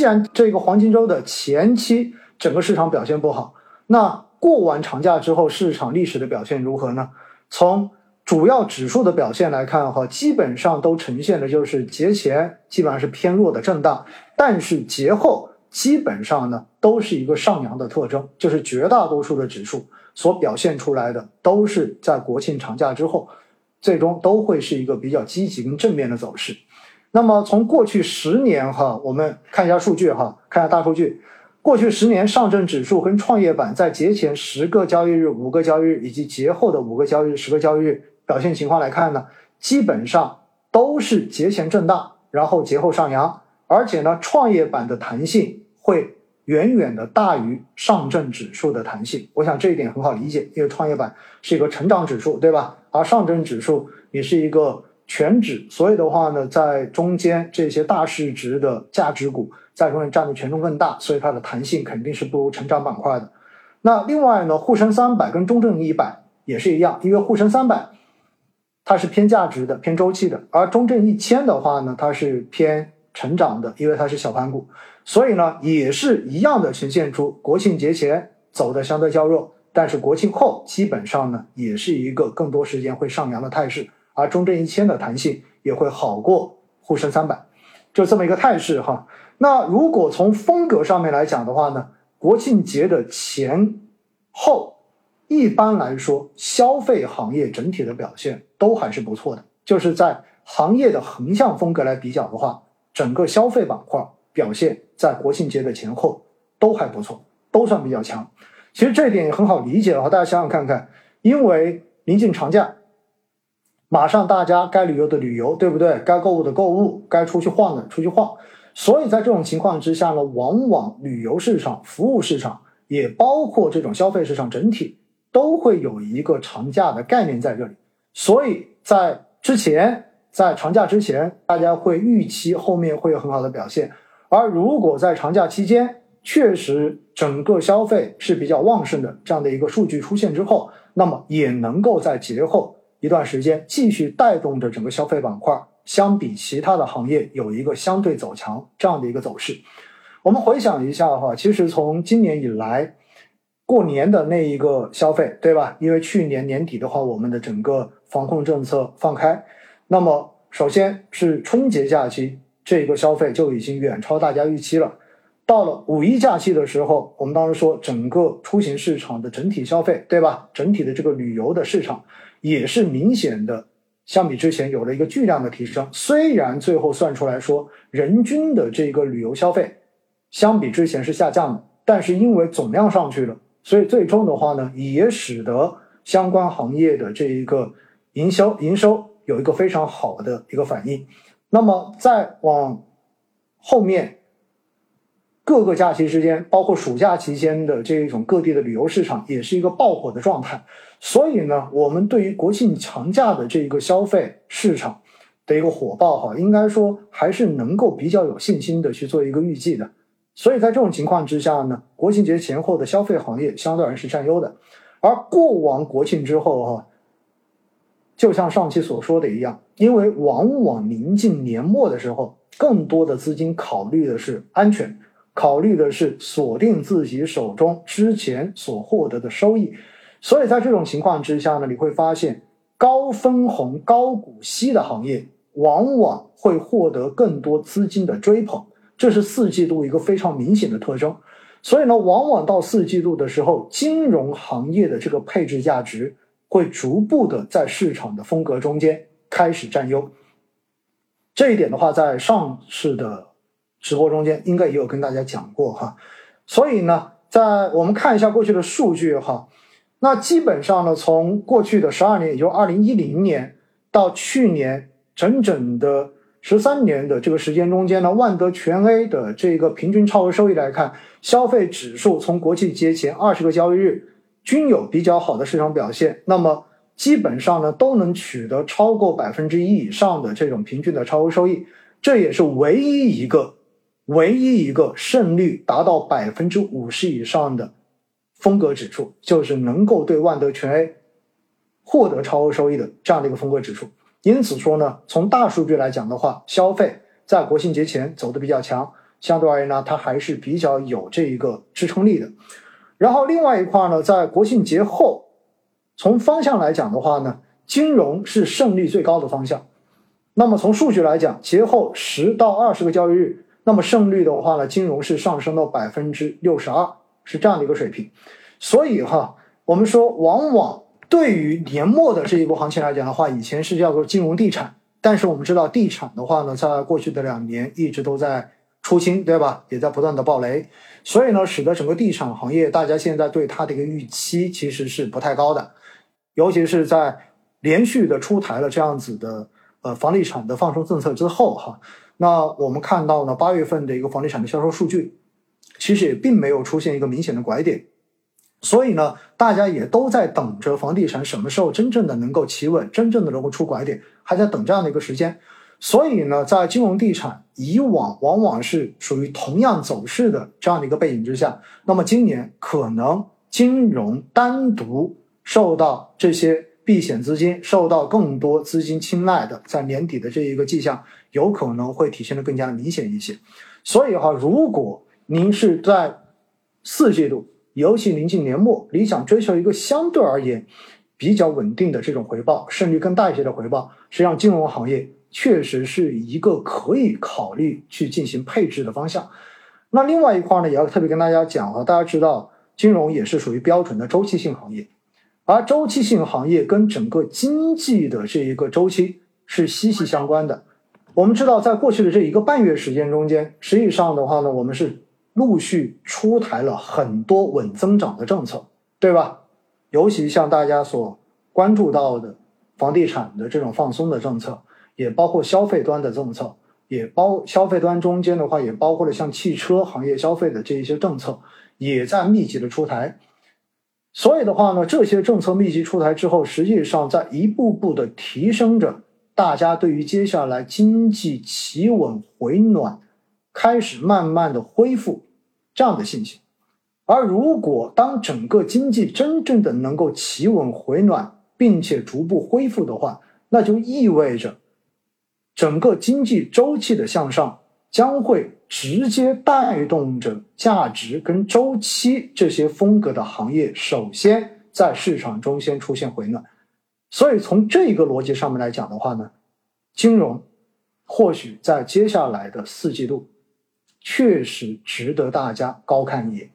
既然这个黄金周的前期整个市场表现不好，那过完长假之后市场历史的表现如何呢？从主要指数的表现来看，哈，基本上都呈现的就是节前基本上是偏弱的震荡，但是节后基本上呢都是一个上扬的特征，就是绝大多数的指数所表现出来的都是在国庆长假之后，最终都会是一个比较积极跟正面的走势。那么从过去十年哈，我们看一下数据哈，看一下大数据。过去十年，上证指数跟创业板在节前十个交易日、五个交易日以及节后的五个交易日、十个交易日。表现情况来看呢，基本上都是节前震荡，然后节后上扬，而且呢，创业板的弹性会远远的大于上证指数的弹性。我想这一点很好理解，因为创业板是一个成长指数，对吧？而上证指数也是一个全指，所以的话呢，在中间这些大市值的价值股在中间占的权重更大，所以它的弹性肯定是不如成长板块的。那另外呢，沪深三百跟中证一百也是一样，因为沪深三百。它是偏价值的、偏周期的，而中证一千的话呢，它是偏成长的，因为它是小盘股，所以呢也是一样的呈现出国庆节前走的相对较弱，但是国庆后基本上呢也是一个更多时间会上扬的态势，而中证一千的弹性也会好过沪深三百，就这么一个态势哈。那如果从风格上面来讲的话呢，国庆节的前后。一般来说，消费行业整体的表现都还是不错的。就是在行业的横向风格来比较的话，整个消费板块表现在国庆节的前后都还不错，都算比较强。其实这一点也很好理解的话，大家想想看看，因为临近长假，马上大家该旅游的旅游，对不对？该购物的购物，该出去晃的出去晃。所以在这种情况之下呢，往往旅游市场、服务市场，也包括这种消费市场整体。都会有一个长假的概念在这里，所以在之前，在长假之前，大家会预期后面会有很好的表现。而如果在长假期间，确实整个消费是比较旺盛的这样的一个数据出现之后，那么也能够在节后一段时间继续带动着整个消费板块，相比其他的行业有一个相对走强这样的一个走势。我们回想一下的话，其实从今年以来。过年的那一个消费，对吧？因为去年年底的话，我们的整个防控政策放开，那么首先是春节假期这个消费就已经远超大家预期了。到了五一假期的时候，我们当时说整个出行市场的整体消费，对吧？整体的这个旅游的市场也是明显的相比之前有了一个巨量的提升。虽然最后算出来说人均的这个旅游消费相比之前是下降的，但是因为总量上去了。所以最终的话呢，也使得相关行业的这一个营销营收有一个非常好的一个反应。那么再往后面各个假期之间，包括暑假期间的这一种各地的旅游市场，也是一个爆火的状态。所以呢，我们对于国庆长假的这一个消费市场的一个火爆哈，应该说还是能够比较有信心的去做一个预计的。所以在这种情况之下呢，国庆节前后的消费行业相对而言是占优的，而过往国庆之后哈，就像上期所说的一样，因为往往临近年末的时候，更多的资金考虑的是安全，考虑的是锁定自己手中之前所获得的收益，所以在这种情况之下呢，你会发现高分红、高股息的行业往往会获得更多资金的追捧。这是四季度一个非常明显的特征，所以呢，往往到四季度的时候，金融行业的这个配置价值会逐步的在市场的风格中间开始占优。这一点的话，在上市的直播中间应该也有跟大家讲过哈。所以呢，在我们看一下过去的数据哈，那基本上呢，从过去的十二年，也就二零一零年到去年整整的。十三年的这个时间中间呢，万德全 A 的这个平均超额收益来看，消费指数从国庆节前二十个交易日均有比较好的市场表现，那么基本上呢都能取得超过百分之一以上的这种平均的超额收益，这也是唯一一个唯一一个胜率达到百分之五十以上的风格指数，就是能够对万德全 A 获得超额收益的这样的一个风格指数。因此说呢，从大数据来讲的话，消费在国庆节前走的比较强，相对而言呢，它还是比较有这一个支撑力的。然后另外一块呢，在国庆节后，从方向来讲的话呢，金融是胜率最高的方向。那么从数据来讲，节后十到二十个交易日，那么胜率的话呢，金融是上升到百分之六十二，是这样的一个水平。所以哈，我们说往往对于年末的这一波行情来讲的话，以前是叫做金融地产，但是我们知道地产的话呢，在过去的两年一直都在出清，对吧？也在不断的暴雷，所以呢，使得整个地产行业大家现在对它的一个预期其实是不太高的，尤其是在连续的出台了这样子的。呃，房地产的放松政策之后，哈，那我们看到呢，八月份的一个房地产的销售数据，其实也并没有出现一个明显的拐点，所以呢，大家也都在等着房地产什么时候真正的能够企稳，真正的能够出拐点，还在等这样的一个时间。所以呢，在金融地产以往往往是属于同样走势的这样的一个背景之下，那么今年可能金融单独受到这些。避险资金受到更多资金青睐的，在年底的这一个迹象，有可能会体现的更加明显一些。所以哈，如果您是在四季度，尤其临近年末，你想追求一个相对而言比较稳定的这种回报，胜率更大一些的回报，实际上金融行业确实是一个可以考虑去进行配置的方向。那另外一块呢，也要特别跟大家讲啊，大家知道金融也是属于标准的周期性行业。而周期性行业跟整个经济的这一个周期是息息相关的。我们知道，在过去的这一个半月时间中间，实际上的话呢，我们是陆续出台了很多稳增长的政策，对吧？尤其像大家所关注到的房地产的这种放松的政策，也包括消费端的政策，也包消费端中间的话，也包括了像汽车行业消费的这一些政策，也在密集的出台。所以的话呢，这些政策密集出台之后，实际上在一步步的提升着大家对于接下来经济企稳回暖、开始慢慢的恢复这样的信心。而如果当整个经济真正的能够企稳回暖，并且逐步恢复的话，那就意味着整个经济周期的向上将会。直接带动着价值跟周期这些风格的行业，首先在市场中先出现回暖。所以从这个逻辑上面来讲的话呢，金融或许在接下来的四季度确实值得大家高看一眼。